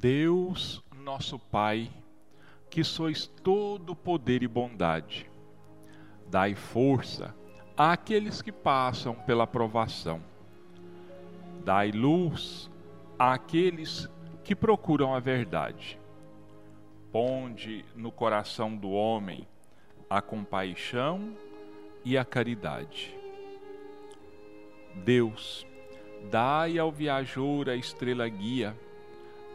Deus, nosso Pai, que sois todo poder e bondade, dai força àqueles que passam pela provação. Dai luz àqueles que procuram a verdade. Ponde no coração do homem a compaixão e a caridade. Deus, dai ao viajor a estrela guia,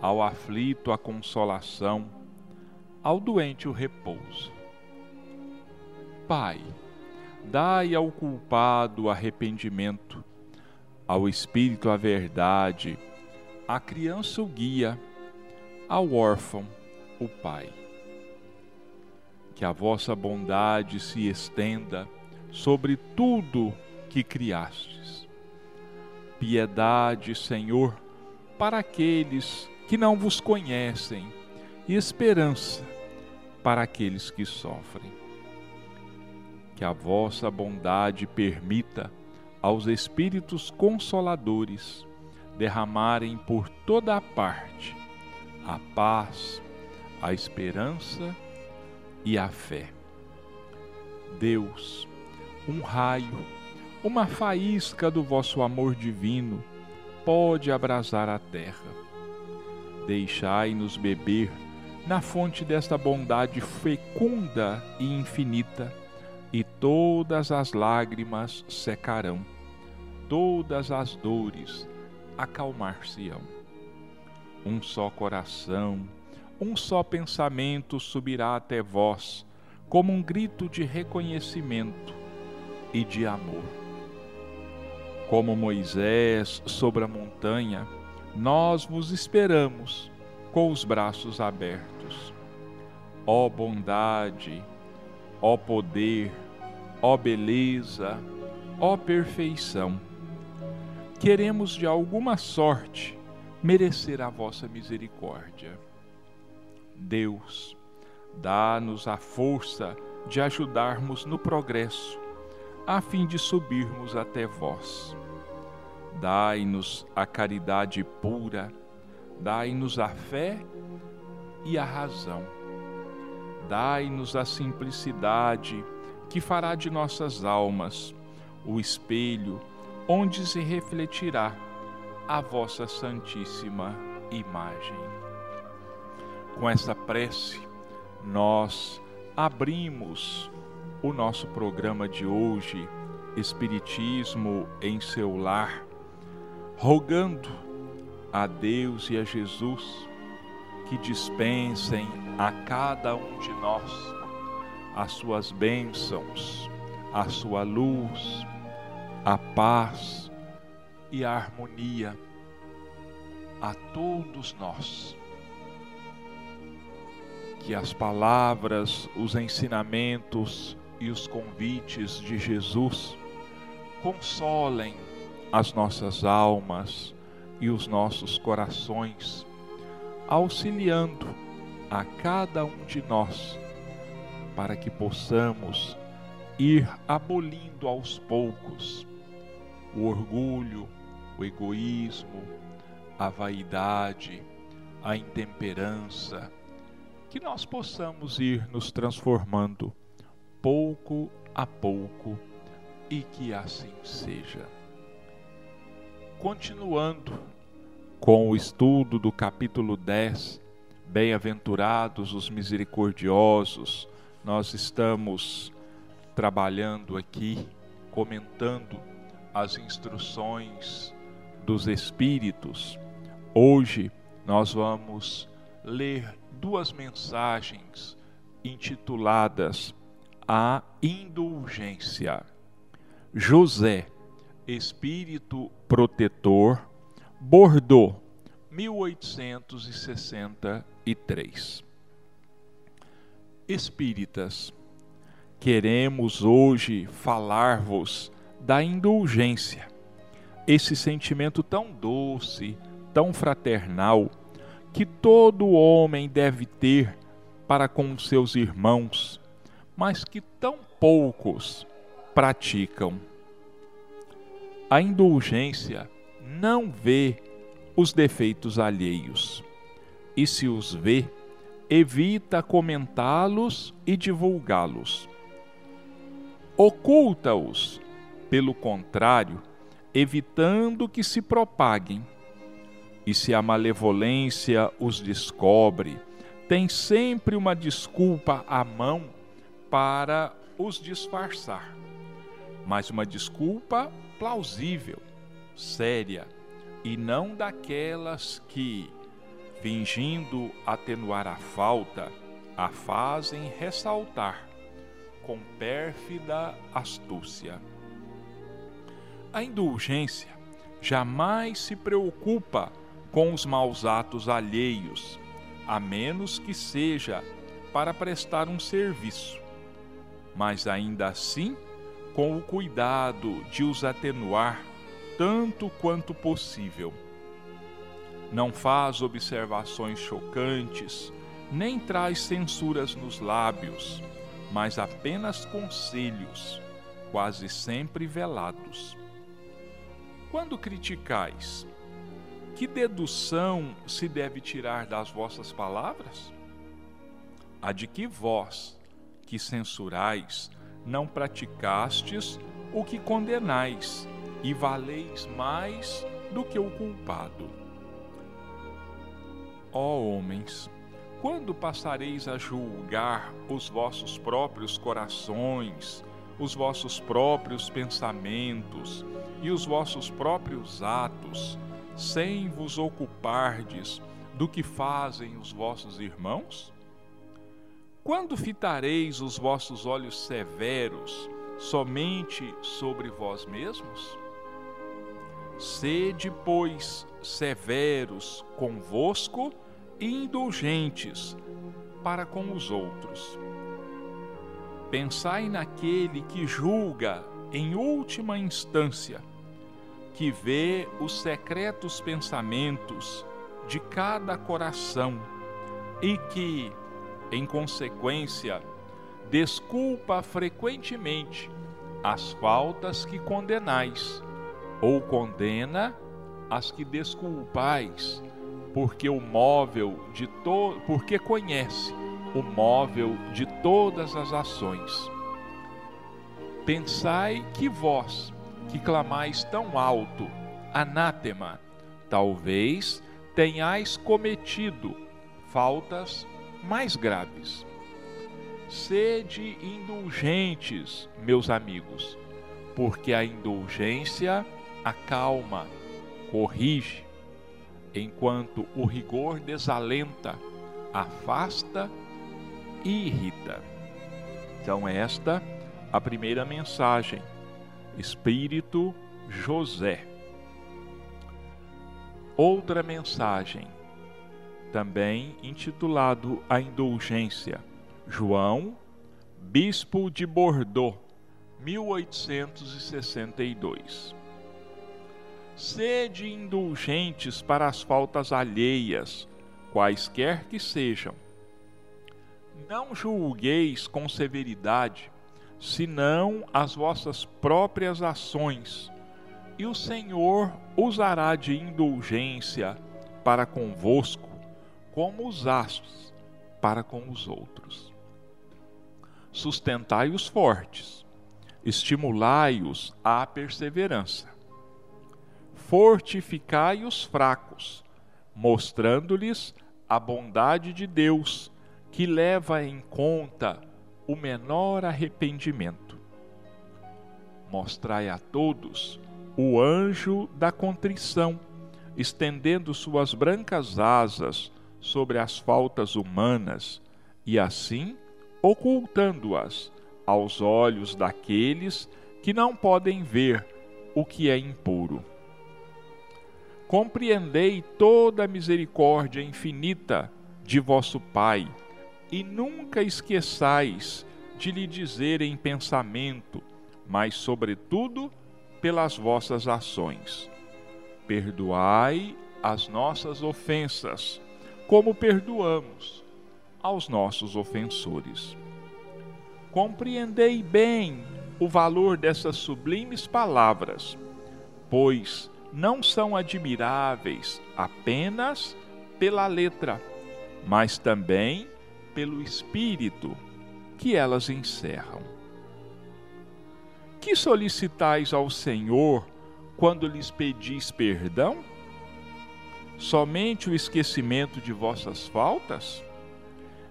ao aflito a consolação, ao doente o repouso. Pai, dai ao culpado arrependimento, ao espírito a verdade, à criança o guia, ao órfão o pai. Que a vossa bondade se estenda sobre tudo que criastes. Piedade, Senhor, para aqueles que não vos conhecem, e esperança para aqueles que sofrem. Que a vossa bondade permita aos Espíritos Consoladores derramarem por toda a parte a paz, a esperança e a fé. Deus, um raio, uma faísca do vosso amor divino pode abrasar a terra. Deixai-nos beber na fonte desta bondade fecunda e infinita, e todas as lágrimas secarão, todas as dores acalmar-se-ão. Um só coração, um só pensamento subirá até vós, como um grito de reconhecimento e de amor. Como Moisés sobre a montanha, nós vos esperamos com os braços abertos. Ó bondade, ó poder, ó beleza, ó perfeição, queremos de alguma sorte merecer a vossa misericórdia. Deus, dá-nos a força de ajudarmos no progresso a fim de subirmos até vós. Dai-nos a caridade pura, dai-nos a fé e a razão. Dai-nos a simplicidade que fará de nossas almas o espelho onde se refletirá a vossa santíssima imagem. Com esta prece, nós abrimos o nosso programa de hoje, Espiritismo em seu lar, rogando a Deus e a Jesus que dispensem a cada um de nós as suas bênçãos, a sua luz, a paz e a harmonia a todos nós. Que as palavras, os ensinamentos e os convites de Jesus consolem as nossas almas e os nossos corações, auxiliando a cada um de nós para que possamos ir abolindo aos poucos o orgulho, o egoísmo, a vaidade, a intemperança, que nós possamos ir nos transformando pouco a pouco e que assim seja. Continuando com o estudo do capítulo 10, Bem-aventurados os misericordiosos, nós estamos trabalhando aqui, comentando as instruções dos Espíritos. Hoje nós vamos ler duas mensagens intituladas A Indulgência. José, Espírito Protetor, Bordeaux, 1863. Espíritas, queremos hoje falar-vos da indulgência, esse sentimento tão doce, tão fraternal, que todo homem deve ter para com seus irmãos, mas que tão poucos praticam. A indulgência não vê os defeitos alheios, e se os vê, evita comentá-los e divulgá-los. Oculta-os, pelo contrário, evitando que se propaguem. E se a malevolência os descobre, tem sempre uma desculpa à mão para os disfarçar, mas uma desculpa plausível, séria, e não daquelas que, fingindo atenuar a falta, a fazem ressaltar com pérfida astúcia. A indulgência jamais se preocupa com os maus atos alheios, a menos que seja para prestar um serviço, mas ainda assim com o cuidado de os atenuar tanto quanto possível. Não faz observações chocantes, nem traz censuras nos lábios, mas apenas conselhos, quase sempre velados. Quando criticais, que dedução se deve tirar das vossas palavras? A de que vós, que censurais, não praticastes o que condenais, e valeis mais do que o culpado. Ó homens, quando passareis a julgar os vossos próprios corações, os vossos próprios pensamentos e os vossos próprios atos, sem vos ocupardes do que fazem os vossos irmãos? Quando fitareis os vossos olhos severos somente sobre vós mesmos? Sede, pois, severos convosco e indulgentes para com os outros. Pensai naquele que julga em última instância, que vê os secretos pensamentos de cada coração e que, em consequência, desculpa frequentemente as faltas que condenais ou condena as que desculpais, porque o móvel de to... porque conhece o móvel de todas as ações. Pensai que vós, que clamais tão alto, anátema, talvez tenhais cometido faltas mais graves. Sede indulgentes, meus amigos, porque a indulgência acalma, corrige, enquanto o rigor desalenta, afasta e irrita. Então, esta a primeira mensagem. Espírito José. Outra mensagem, também intitulado A Indulgência. João, Bispo de Bordeaux, 1862. Sede indulgentes para as faltas alheias, quaisquer que sejam. Não julgueis com severidade, senão as vossas próprias ações, e o Senhor usará de indulgência para convosco, como usastes para com os outros. Sustentai os fortes, estimulai-os à perseverança fortificai os fracos, mostrando-lhes a bondade de Deus, que leva em conta o menor arrependimento. Mostrai a todos o anjo da contrição, estendendo suas brancas asas sobre as faltas humanas e assim ocultando-as aos olhos daqueles que não podem ver o que é impuro compreendei toda a misericórdia infinita de vosso Pai, e nunca esqueçais de lhe dizer em pensamento, mas sobretudo pelas vossas ações. Perdoai as nossas ofensas, como perdoamos aos nossos ofensores. Compreendei bem o valor dessas sublimes palavras, pois não são admiráveis apenas pela letra, mas também pelo Espírito que elas encerram. Que solicitais ao Senhor quando lhes pedis perdão? Somente o esquecimento de vossas faltas?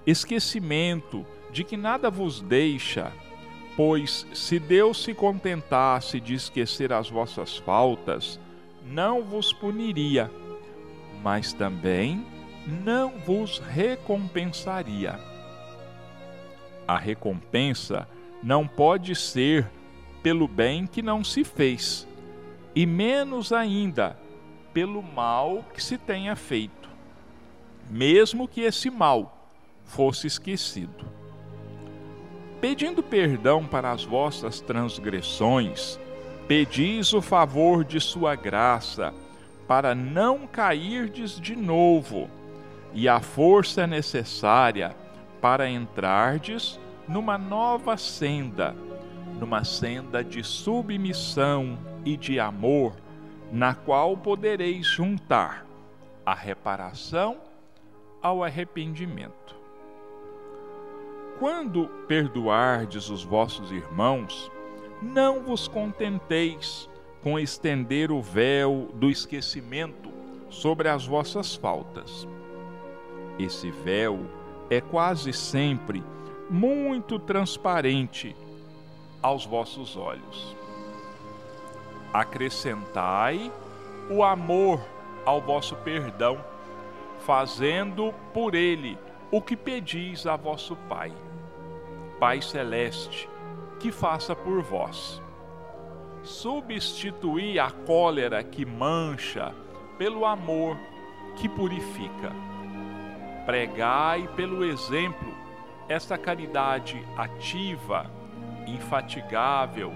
Esquecimento de que nada vos deixa, pois se Deus se contentasse de esquecer as vossas faltas, não vos puniria, mas também não vos recompensaria. A recompensa não pode ser pelo bem que não se fez, e menos ainda pelo mal que se tenha feito, mesmo que esse mal fosse esquecido. Pedindo perdão para as vossas transgressões, pedis o favor de sua graça, para não cairdes de novo, e a força necessária para entrardes numa nova senda, numa senda de submissão e de amor, na qual podereis juntar a reparação ao arrependimento. Quando perdoardes os vossos irmãos, não vos contenteis com estender o véu do esquecimento sobre as vossas faltas. Esse véu é quase sempre muito transparente aos vossos olhos. Acrescentai o amor ao vosso perdão, fazendo por ele o que pedis a vosso Pai. Pai Celeste, que faça por vós. Substituí a cólera que mancha pelo amor que purifica. Pregai pelo exemplo esta caridade ativa, infatigável,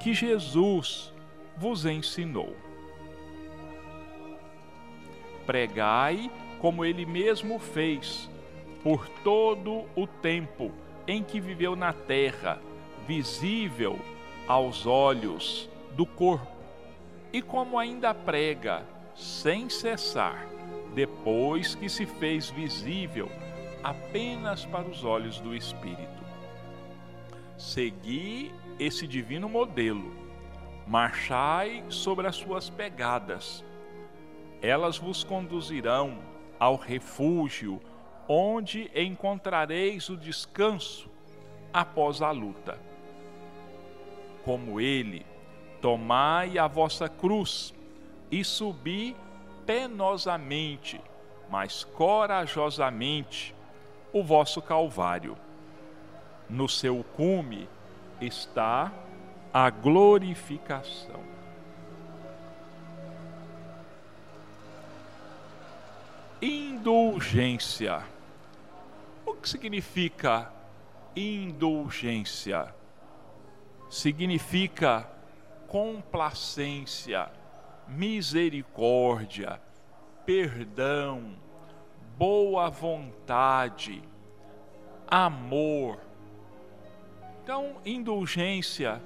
que Jesus vos ensinou. Pregai como ele mesmo fez, por todo o tempo em que viveu na terra, visível aos olhos do corpo, e como ainda prega sem cessar, depois que se fez visível apenas para os olhos do Espírito. Segui esse divino modelo, marchai sobre as suas pegadas, elas vos conduzirão ao refúgio onde encontrareis o descanso após a luta. Como ele, tomai a vossa cruz e subi penosamente, mas corajosamente, o vosso Calvário. No seu cume está a glorificação. Indulgência o que significa indulgência? Significa complacência, misericórdia, perdão, boa vontade, amor. Então, indulgência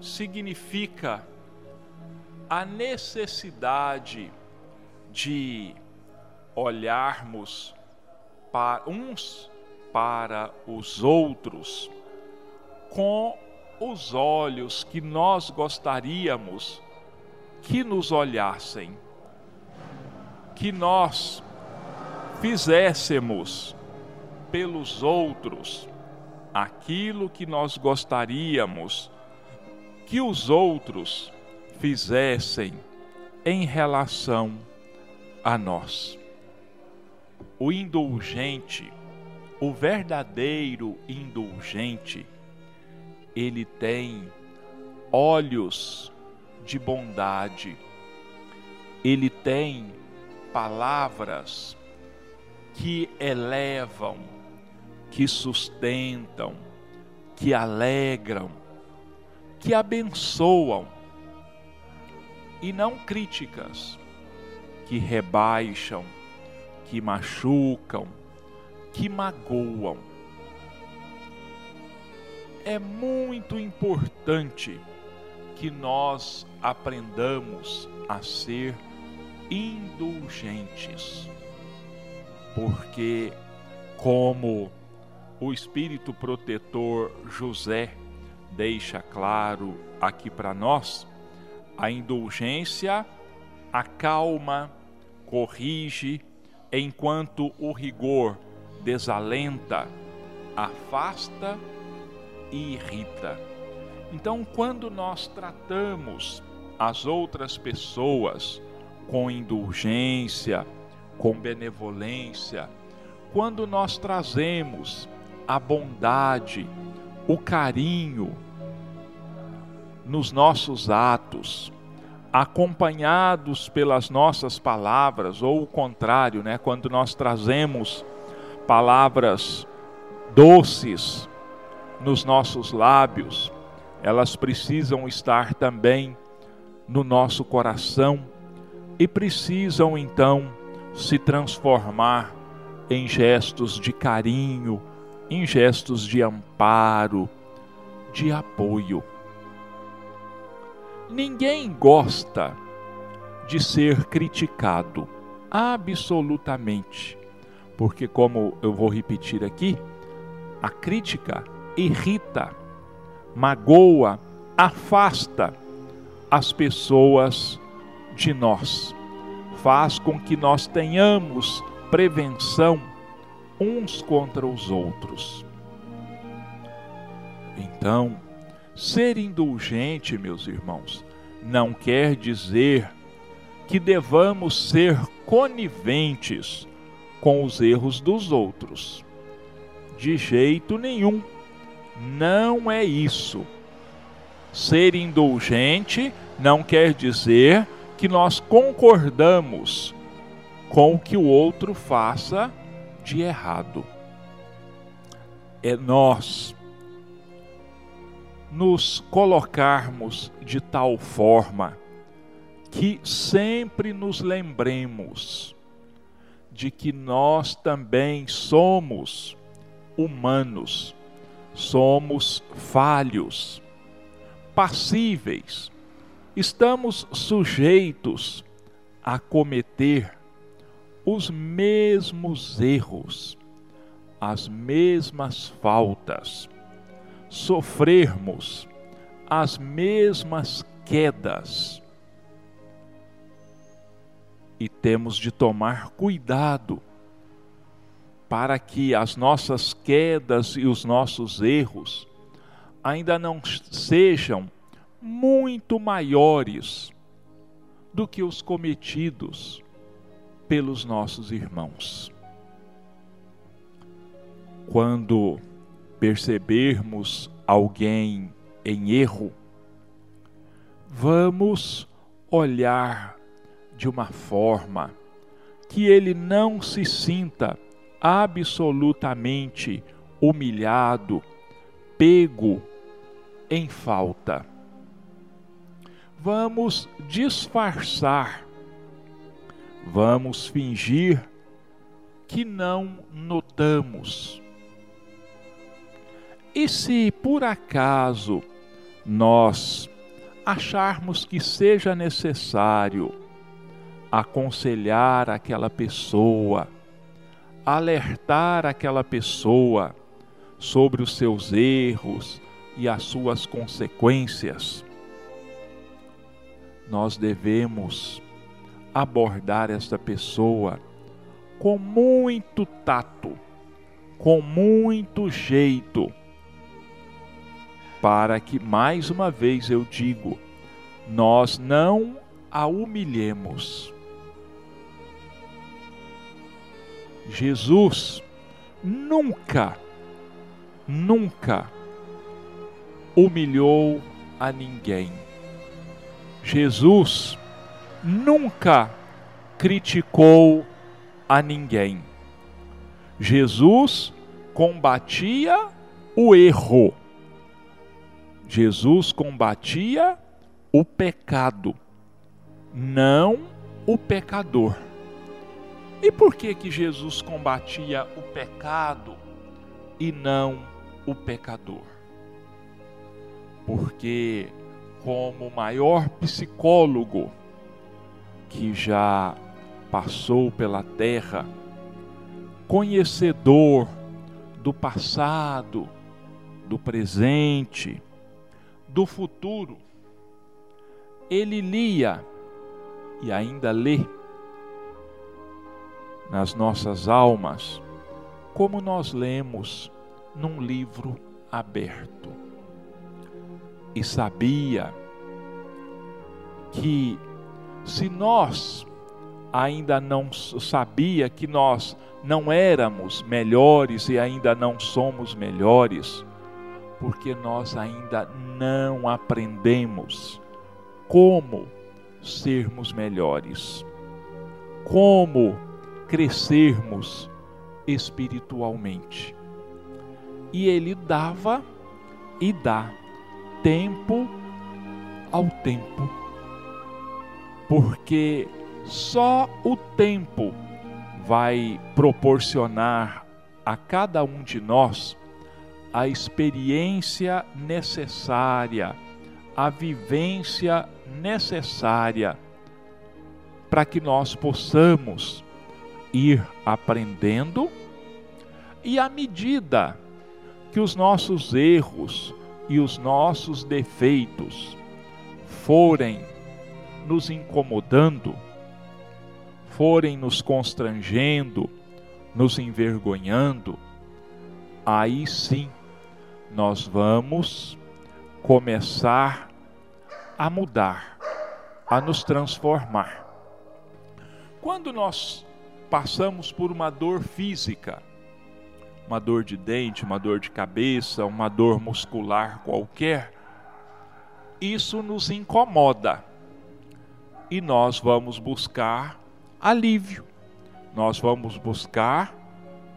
significa a necessidade de olharmos para uns para os outros com os olhos que nós gostaríamos que nos olhassem, que nós fizéssemos pelos outros aquilo que nós gostaríamos que os outros fizessem em relação a nós. O indulgente o verdadeiro indulgente, ele tem olhos de bondade, ele tem palavras que elevam, que sustentam, que alegram, que abençoam, e não críticas que rebaixam, que machucam, que magoam. É muito importante que nós aprendamos a ser indulgentes, porque como o espírito protetor José deixa claro aqui para nós, a indulgência acalma, corrige, enquanto o rigor desalenta, afasta e irrita. Então, quando nós tratamos as outras pessoas com indulgência, com benevolência, quando nós trazemos a bondade, o carinho nos nossos atos, acompanhados pelas nossas palavras, ou o contrário, né, quando nós trazemos palavras doces nos nossos lábios, elas precisam estar também no nosso coração e precisam então se transformar em gestos de carinho, em gestos de amparo, de apoio. Ninguém gosta de ser criticado, absolutamente, porque, como eu vou repetir aqui, a crítica irrita, magoa, afasta as pessoas de nós, faz com que nós tenhamos prevenção uns contra os outros. Então, ser indulgente, meus irmãos, não quer dizer que devamos ser coniventes com os erros dos outros. De jeito nenhum. Não é isso. Ser indulgente não quer dizer que nós concordamos com o que o outro faça de errado. É nós nos colocarmos de tal forma que sempre nos lembremos de que nós também somos humanos, somos falhos, passíveis, estamos sujeitos a cometer os mesmos erros, as mesmas faltas, sofrermos as mesmas quedas. E temos de tomar cuidado para que as nossas quedas e os nossos erros ainda não sejam muito maiores do que os cometidos pelos nossos irmãos. Quando percebermos alguém em erro, vamos olhar de uma forma que ele não se sinta absolutamente humilhado, pego em falta. Vamos disfarçar Vamos fingir que não notamos. E se por acaso nós acharmos que seja necessário aconselhar aquela pessoa, alertar aquela pessoa sobre os seus erros e as suas consequências, nós devemos abordar esta pessoa com muito tato, com muito jeito, para que, mais uma vez eu digo, nós não a humilhemos. Jesus nunca, nunca humilhou a ninguém. Jesus nunca criticou a ninguém. Jesus combatia o erro. Jesus combatia o pecado, não o pecador. E por que que Jesus combatia o pecado e não o pecador? Porque como maior psicólogo que já passou pela terra, conhecedor do passado, do presente, do futuro. Ele lia e ainda lê nas nossas almas, como nós lemos num livro aberto. E sabia que se nós ainda não sabia que nós não éramos melhores e ainda não somos melhores, porque nós ainda não aprendemos como sermos melhores, como crescermos espiritualmente. E ele dava e dá tempo ao tempo, porque só o tempo vai proporcionar a cada um de nós a experiência necessária, a vivência necessária para que nós possamos ir aprendendo e à medida que os nossos erros e os nossos defeitos forem nos incomodando, forem nos constrangendo, nos envergonhando, aí sim nós vamos começar a mudar, a nos transformar. Quando nós passamos por uma dor física, uma dor de dente, uma dor de cabeça, uma dor muscular qualquer, isso nos incomoda e nós vamos buscar alívio, nós vamos buscar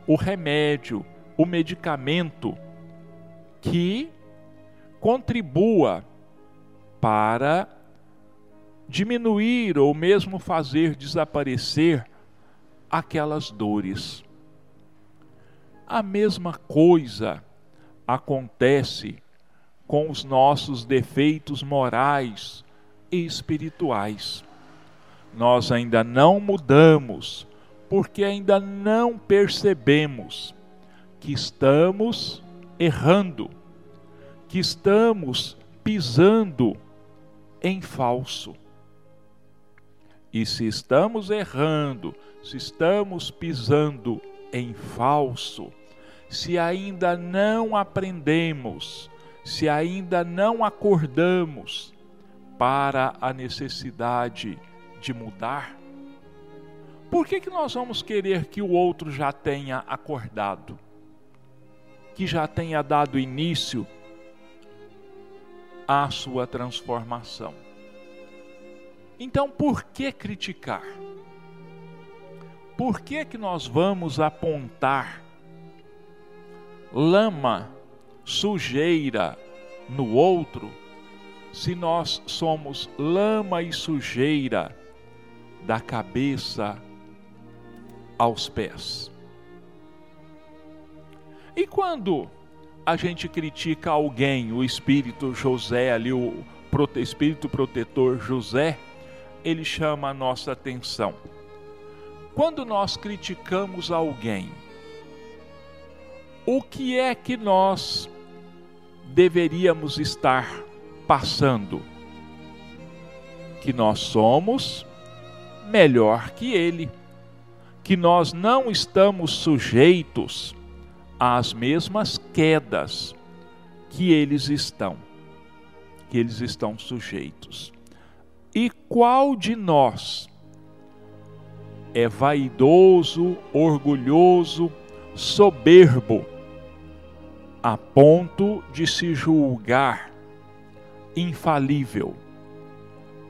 o remédio, o medicamento que contribua para diminuir ou mesmo fazer desaparecer aquelas dores. A mesma coisa acontece com os nossos defeitos morais e espirituais. Nós ainda não mudamos, porque ainda não percebemos que estamos errando, que estamos pisando em falso. E se estamos errando, se estamos pisando em falso, se ainda não aprendemos, se ainda não acordamos para a necessidade de mudar, por que, que nós vamos querer que o outro já tenha acordado? Que já tenha dado início à sua transformação? Então, por que criticar? Por que que nós vamos apontar lama, sujeira no outro, se nós somos lama e sujeira da cabeça aos pés? E quando a gente critica alguém, o espírito José ali, o espírito protetor José, ele chama a nossa atenção. Quando nós criticamos alguém, o que é que nós deveríamos estar passando? Que nós somos melhor que ele, que nós não estamos sujeitos às mesmas quedas que eles estão, que eles estão sujeitos. E qual de nós é vaidoso, orgulhoso, soberbo, a ponto de se julgar infalível,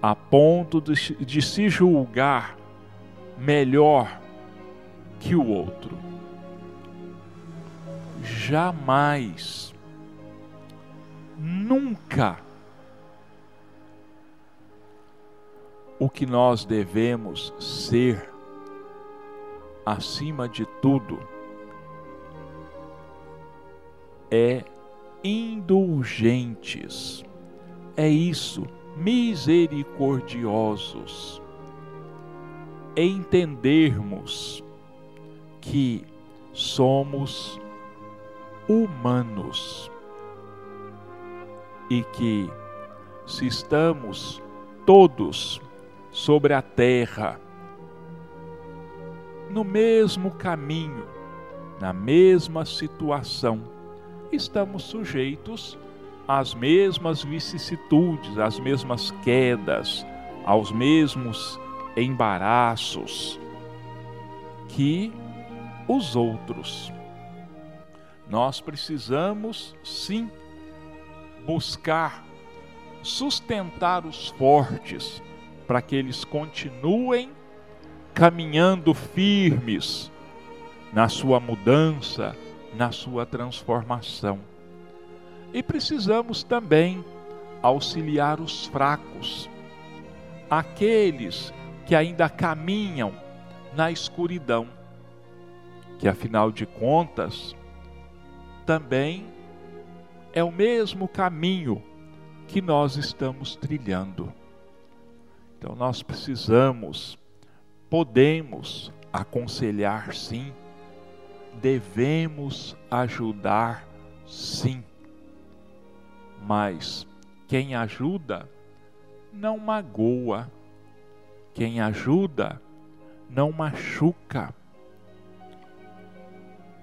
a ponto de, de se julgar melhor que o outro? Jamais, nunca o que nós devemos ser, acima de tudo, é indulgentes. É isso, misericordiosos. Entendermos que somos humanos e que, se estamos todos sobre a terra, no mesmo caminho, na mesma situação, estamos sujeitos às mesmas vicissitudes, às mesmas quedas, aos mesmos embaraços que os outros. Nós precisamos, sim, buscar sustentar os fortes para que eles continuem caminhando firmes na sua mudança, na sua transformação. E precisamos também auxiliar os fracos, aqueles que ainda caminham na escuridão, que afinal de contas também é o mesmo caminho que nós estamos trilhando. Então nós precisamos, podemos aconselhar sim, devemos ajudar sim. Mas quem ajuda não magoa, quem ajuda não machuca.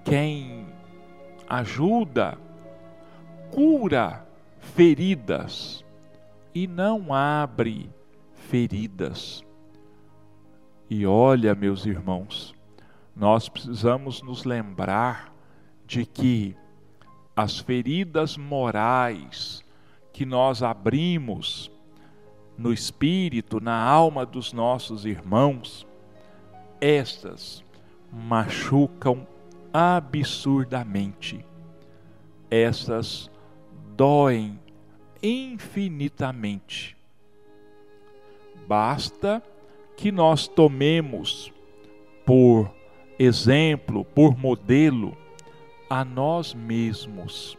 Quem ajuda cura feridas e não abre feridas. E olha, meus irmãos, nós precisamos nos lembrar de que as feridas morais que nós abrimos no espírito, na alma dos nossos irmãos, estas machucam absurdamente. Essas doem infinitamente. Basta que nós tomemos por exemplo, por modelo, a nós mesmos.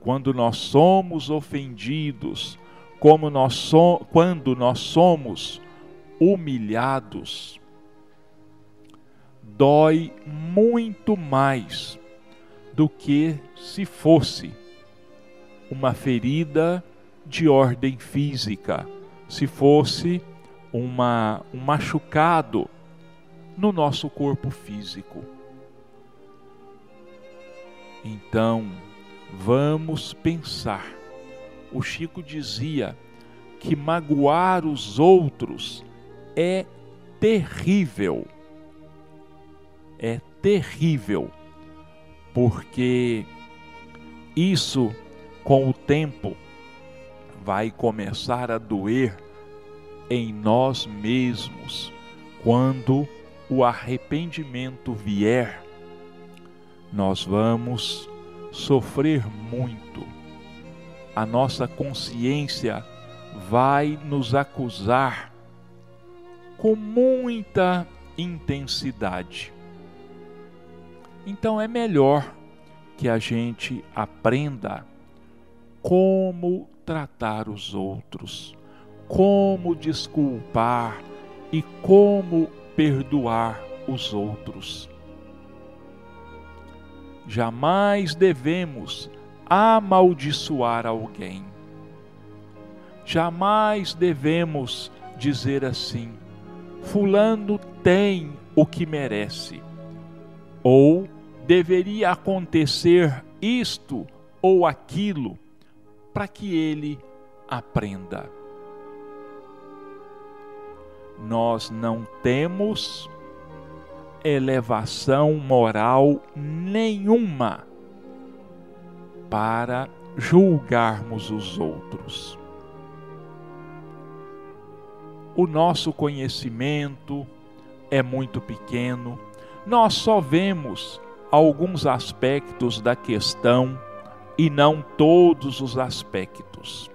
Quando nós somos ofendidos, como nós so, quando nós somos humilhados, dói muito mais do que se fosse uma ferida de ordem física, se fosse uma, um machucado no nosso corpo físico. Então, vamos pensar. O Chico dizia que magoar os outros é terrível. É terrível, porque isso com o tempo vai começar a doer em nós mesmos quando o arrependimento vier, nós vamos sofrer muito. A nossa consciência vai nos acusar com muita intensidade. Então é melhor que a gente aprenda como tratar os outros, como desculpar e como perdoar os outros. Jamais devemos amaldiçoar alguém. Jamais devemos dizer assim: Fulano tem o que merece. Ou deveria acontecer isto ou aquilo para que ele aprenda nós não temos elevação moral nenhuma para julgarmos os outros. O nosso conhecimento é muito pequeno, nós só vemos alguns aspectos da questão e não todos os aspectos.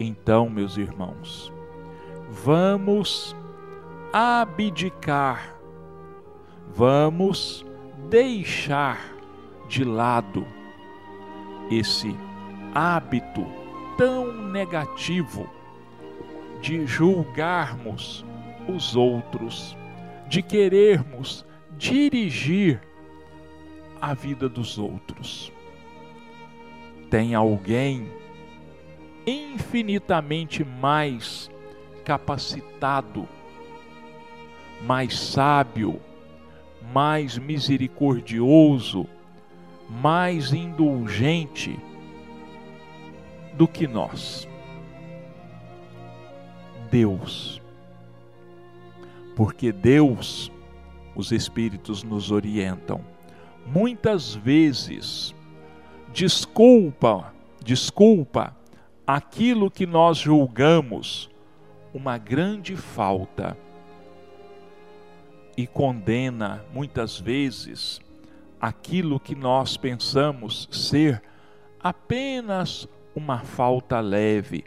Então, meus irmãos, vamos abdicar, vamos deixar de lado esse hábito tão negativo de julgarmos os outros, de querermos dirigir a vida dos outros. Tem alguém infinitamente mais capacitado, mais sábio, mais misericordioso, mais indulgente do que nós. Deus. Porque Deus, os Espíritos nos orientam, muitas vezes desculpa, desculpa aquilo que nós julgamos uma grande falta e condena muitas vezes aquilo que nós pensamos ser apenas uma falta leve,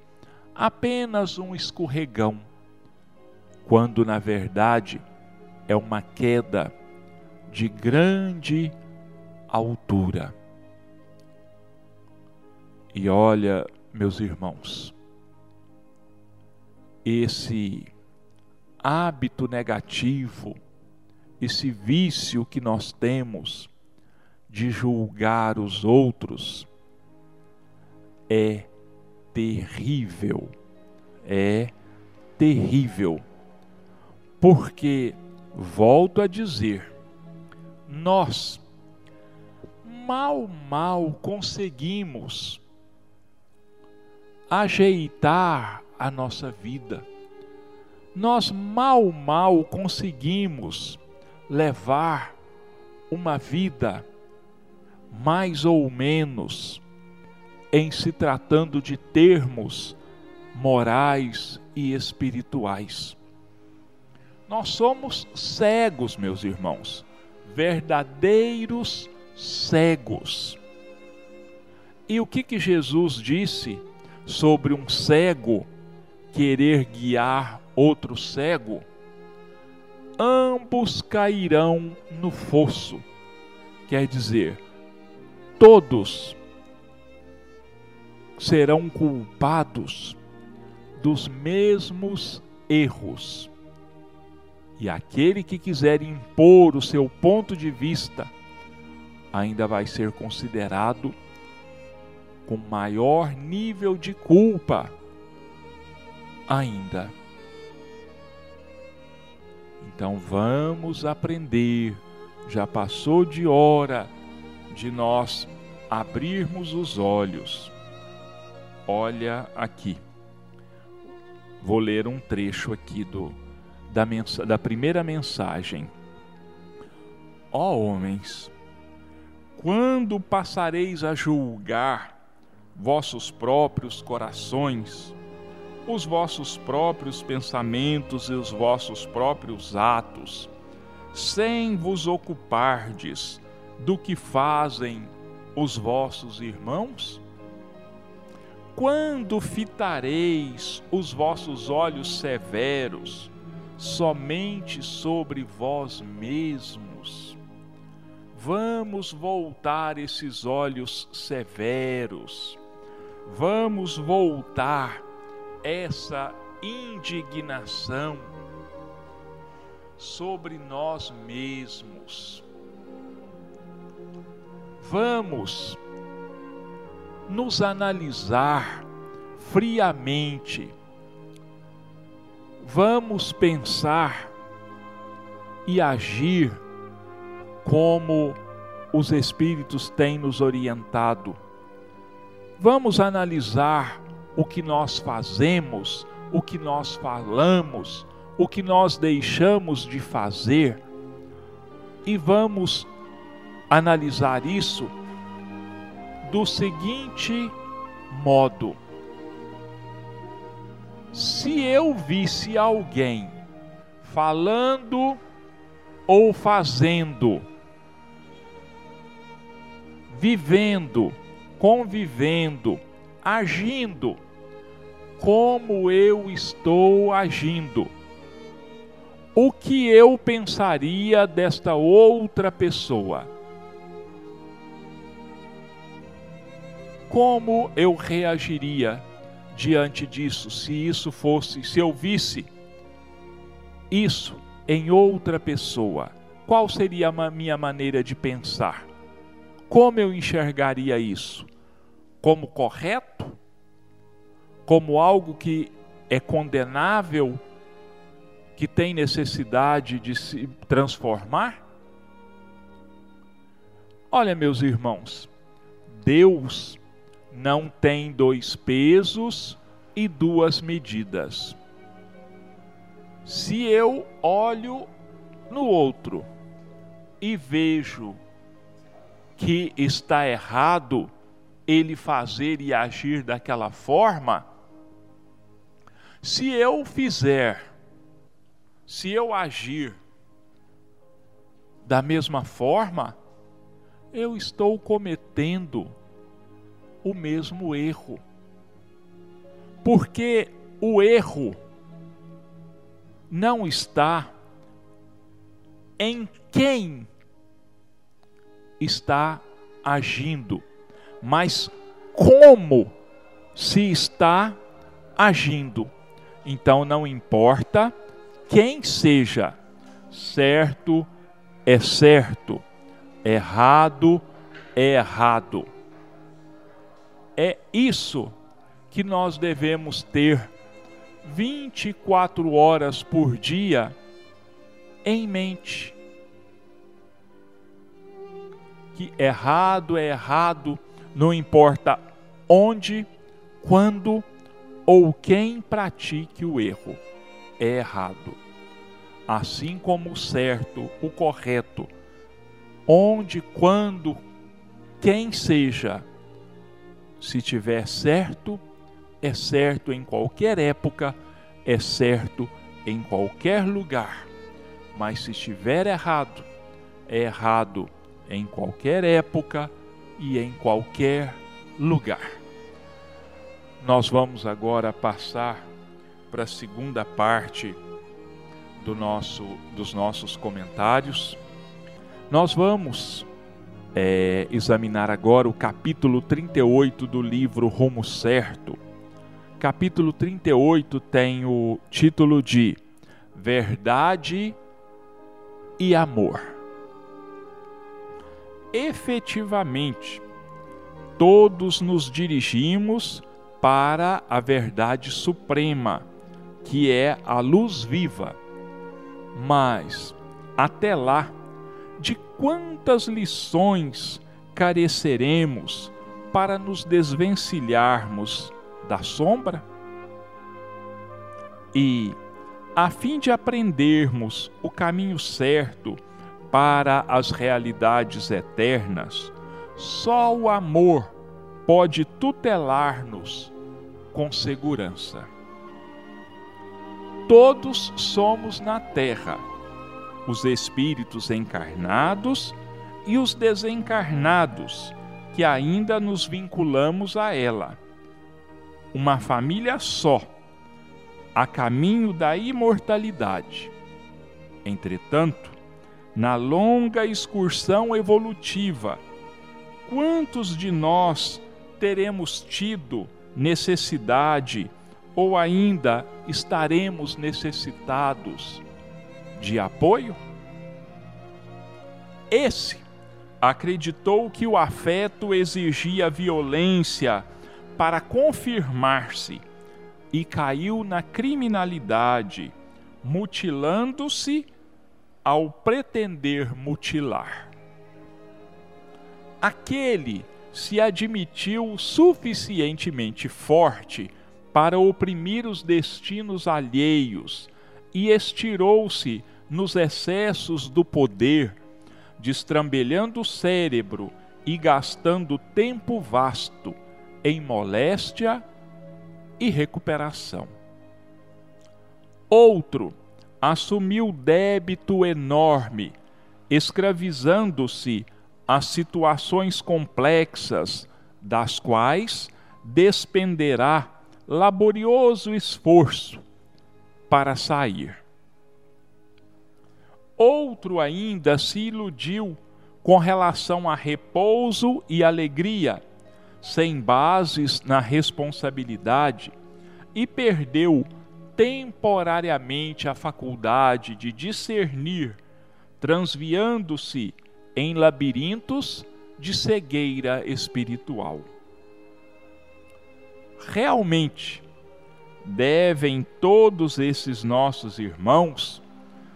apenas um escorregão, quando na verdade é uma queda de grande altura. E olha, meus irmãos, esse hábito negativo, esse vício que nós temos de julgar os outros é terrível. É terrível. Porque, volto a dizer, nós mal, mal conseguimos ajeitar a nossa vida. Nós mal, mal conseguimos levar uma vida mais ou menos em se tratando de termos morais e espirituais. Nós somos cegos, meus irmãos, verdadeiros cegos. E o que que Jesus disse sobre um cego querer guiar outro cego? Ambos cairão no fosso. Quer dizer, todos serão culpados dos mesmos erros. E aquele que quiser impor o seu ponto de vista ainda vai ser considerado com maior nível de culpa ainda. Então vamos aprender. Já passou de hora de nós abrirmos os olhos. Olha aqui. Vou ler um trecho aqui do da, da primeira mensagem. Ó oh, homens, quando passareis a julgar vossos próprios corações, os vossos próprios pensamentos e os vossos próprios atos, sem vos ocupardes do que fazem os vossos irmãos? Quando fitareis os vossos olhos severos somente sobre vós mesmos? Vamos voltar esses olhos severos vamos voltar essa indignação sobre nós mesmos. Vamos nos analisar friamente. Vamos pensar e agir como os Espíritos têm nos orientado. Vamos analisar o que nós fazemos, o que nós falamos, o que nós deixamos de fazer e vamos analisar isso do seguinte modo: se eu visse alguém falando ou fazendo, vivendo, convivendo, agindo como eu estou agindo. O que eu pensaria desta outra pessoa? Como eu reagiria diante disso, se isso fosse, se eu visse isso em outra pessoa? Qual seria a minha maneira de pensar? Como eu enxergaria isso? Como correto? Como algo que é condenável, que tem necessidade de se transformar? Olha, meus irmãos, Deus não tem dois pesos e duas medidas. Se eu olho no outro e vejo que está errado ele fazer e agir daquela forma, se eu fizer, se eu agir da mesma forma, eu estou cometendo o mesmo erro. Porque o erro não está em quem está agindo, mas como se está agindo. Então não importa quem seja, certo é certo, errado é errado. É isso que nós devemos ter 24 horas por dia em mente que errado é errado, não importa onde, quando ou quem pratique o erro, é errado. Assim como o certo, o correto, onde, quando, quem seja, se tiver certo, é certo em qualquer época, é certo em qualquer lugar. Mas se estiver errado, é errado em qualquer época e em qualquer lugar. Nós vamos agora passar para a segunda parte do nosso, dos nossos comentários. Nós vamos é, examinar agora o capítulo 38 do livro Rumo Certo. Capítulo 38 tem o título de Verdade e Amor efetivamente todos nos dirigimos para a verdade suprema, que é a luz viva. Mas, até lá, de quantas lições careceremos para nos desvencilharmos da sombra? E, a fim de aprendermos o caminho certo para as realidades eternas, só o amor pode tutelar-nos com segurança. Todos somos na terra, os espíritos encarnados e os desencarnados, que ainda nos vinculamos a ela. Uma família só, a caminho da imortalidade. Entretanto, na longa excursão evolutiva, quantos de nós teremos tido necessidade ou ainda estaremos necessitados de apoio? Esse acreditou que o afeto exigia violência para confirmar-se e caiu na criminalidade, mutilando-se ao pretender mutilar. Aquele se admitiu suficientemente forte para oprimir os destinos alheios e estirou-se nos excessos do poder, destrambelhando o cérebro e gastando tempo vasto em moléstia e recuperação. Outro assumiu débito enorme, escravizando-se a situações complexas, das quais despenderá laborioso esforço para sair. Outro ainda se iludiu com relação a repouso e alegria, sem bases na responsabilidade, e perdeu temporariamente a faculdade de discernir, transviando-se em labirintos de cegueira espiritual. Realmente, devem todos esses nossos irmãos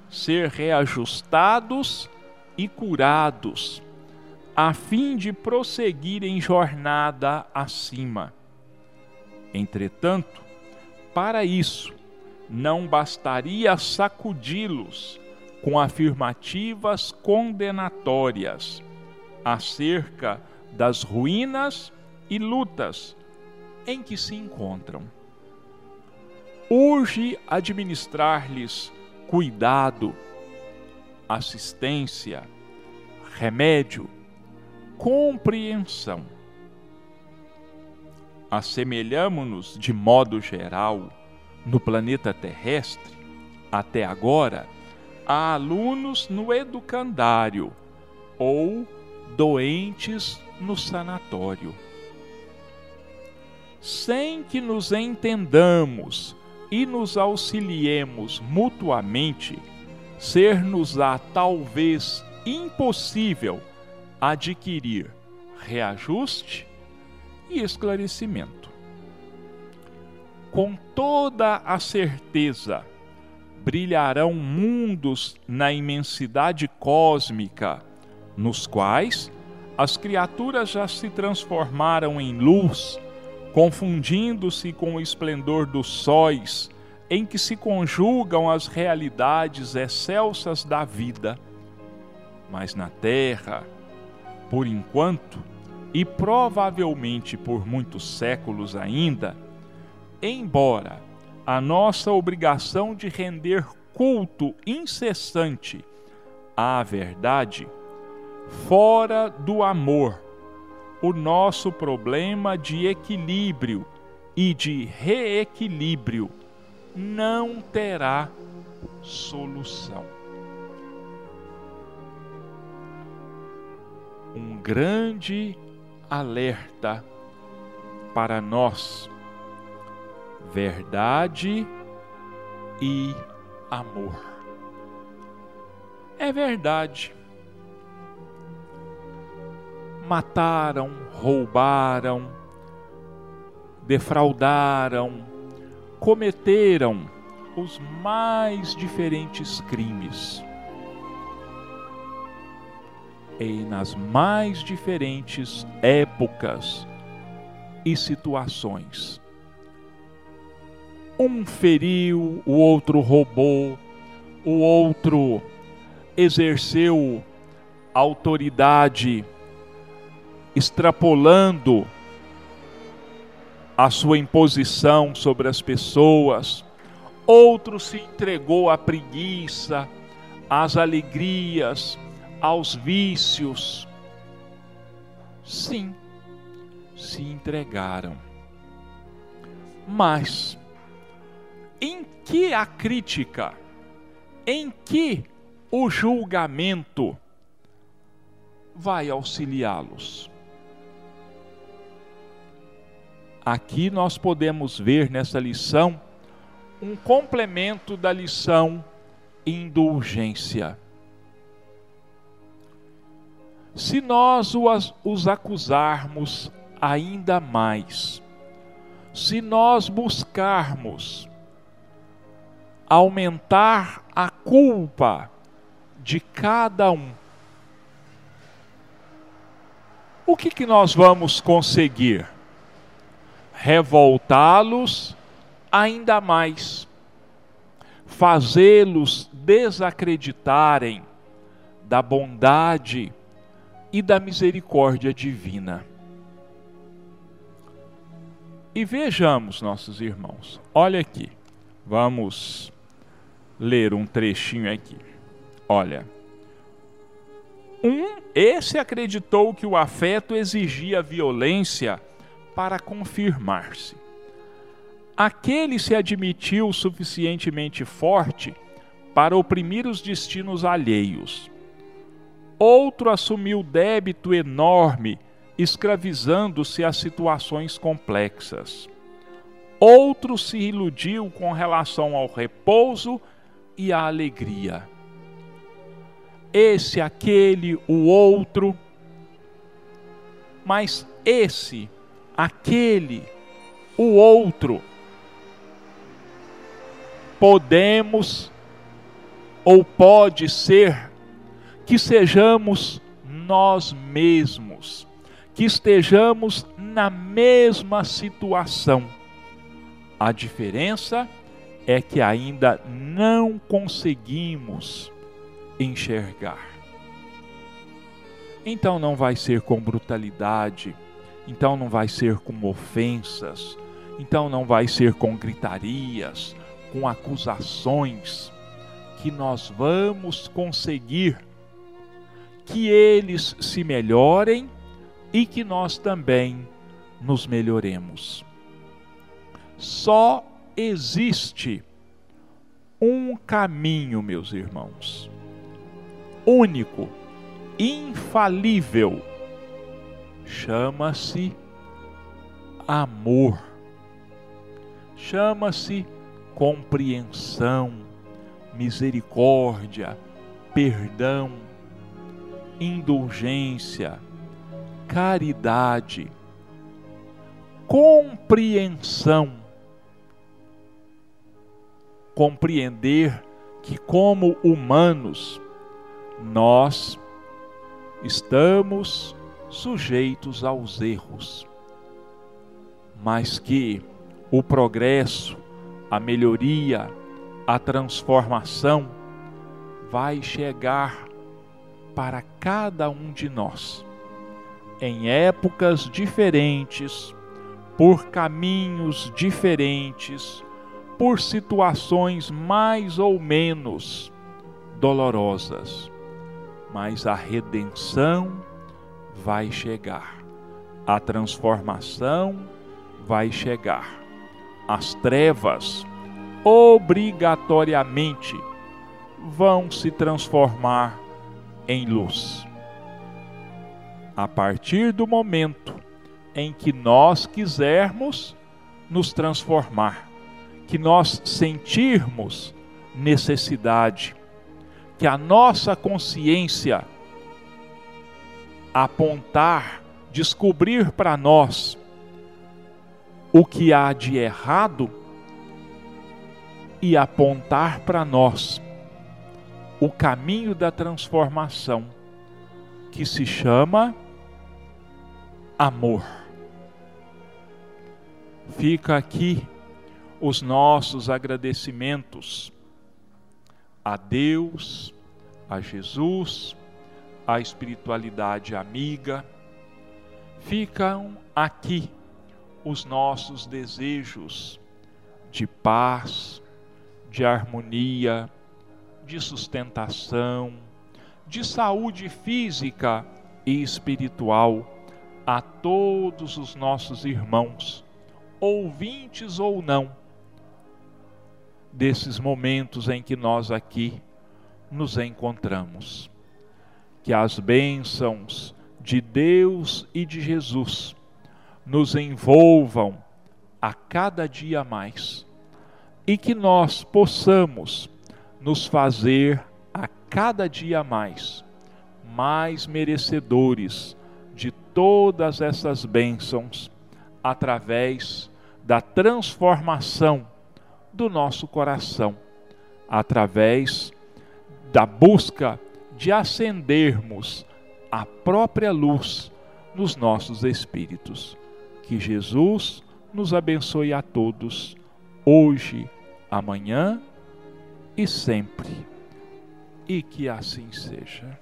ser reajustados e curados, a fim de prosseguir em jornada acima. Entretanto, para isso, não bastaria sacudi-los com afirmativas condenatórias acerca das ruínas e lutas em que se encontram. Urge administrar-lhes cuidado, assistência, remédio, compreensão. Assemelhamo-nos de modo geral no planeta terrestre, até agora, a alunos no educandário ou doentes no sanatório. Sem que nos entendamos e nos auxiliemos mutuamente, ser-nos-á talvez impossível adquirir reajuste e esclarecimento. Com toda a certeza, brilharão mundos na imensidade cósmica, nos quais as criaturas já se transformaram em luz confundindo-se com o esplendor dos sóis, em que se conjugam as realidades excelsas da vida. Mas na terra, por enquanto, e provavelmente por muitos séculos ainda, embora a nossa obrigação de render culto incessante à verdade, fora do amor, o nosso problema de equilíbrio e de reequilíbrio não terá solução. Um grande alerta para nós: verdade e amor. É verdade mataram, roubaram, defraudaram, cometeram os mais diferentes crimes. E nas mais diferentes épocas e situações. Um feriu, o outro roubou, o outro exerceu autoridade extrapolando a sua imposição sobre as pessoas, outro se entregou à preguiça, às alegrias, aos vícios. Sim, se entregaram. Mas, em que a crítica, em que o julgamento vai auxiliá-los? Aqui nós podemos ver nessa lição um complemento da lição indulgência. Se nós os acusarmos ainda mais, se nós buscarmos aumentar a culpa de cada um, o que, que nós vamos conseguir? revoltá-los ainda mais, fazê-los desacreditarem da bondade e da misericórdia divina. E vejamos, nossos irmãos, olha aqui, vamos ler um trechinho aqui. Olha. Um, esse acreditou que o afeto exigia violência para confirmar-se. Aquele se admitiu suficientemente forte para oprimir os destinos alheios. Outro assumiu débito enorme, escravizando-se a situações complexas. Outro se iludiu com relação ao repouso e à alegria. Esse, aquele, o outro mas esse, aquele, o outro, podemos ou pode ser que sejamos nós mesmos, que estejamos na mesma situação. A diferença é que ainda não conseguimos enxergar. Então não vai ser com brutalidade, então não vai ser com ofensas, então não vai ser com gritarias, com acusações, que nós vamos conseguir que eles se melhorem e que nós também nos melhoremos. Só existe um caminho, meus irmãos, único, infalível, chama-se amor, chama-se compreensão, misericórdia, perdão, indulgência, caridade, compreensão. Compreender que, como humanos, nós estamos sujeitos aos erros, mas que o progresso, a melhoria, a transformação vai chegar para cada um de nós, em épocas diferentes, por caminhos diferentes, por situações mais ou menos dolorosas, mas a redenção vai chegar, a transformação vai chegar as trevas obrigatoriamente vão se transformar em luz. A partir do momento em que nós quisermos nos transformar, que nós sentirmos necessidade, que a nossa consciência apontar, descobrir para nós o que há de errado e apontar para nós o caminho da transformação que se chama amor. Fica aqui os nossos agradecimentos a Deus, a Jesus, a espiritualidade amiga. Ficam aqui os nossos desejos de paz, de harmonia, de sustentação, de saúde física e espiritual a todos os nossos irmãos, ouvintes ou não, desses momentos em que nós aqui nos encontramos. Que as bênçãos de Deus e de Jesus nos envolvam a cada dia mais e que nós possamos nos fazer a cada dia mais mais merecedores de todas essas bênçãos através da transformação do nosso coração, através da busca de acendermos a própria luz nos nossos espíritos. Que Jesus nos abençoe a todos, hoje, amanhã e sempre. E que assim seja.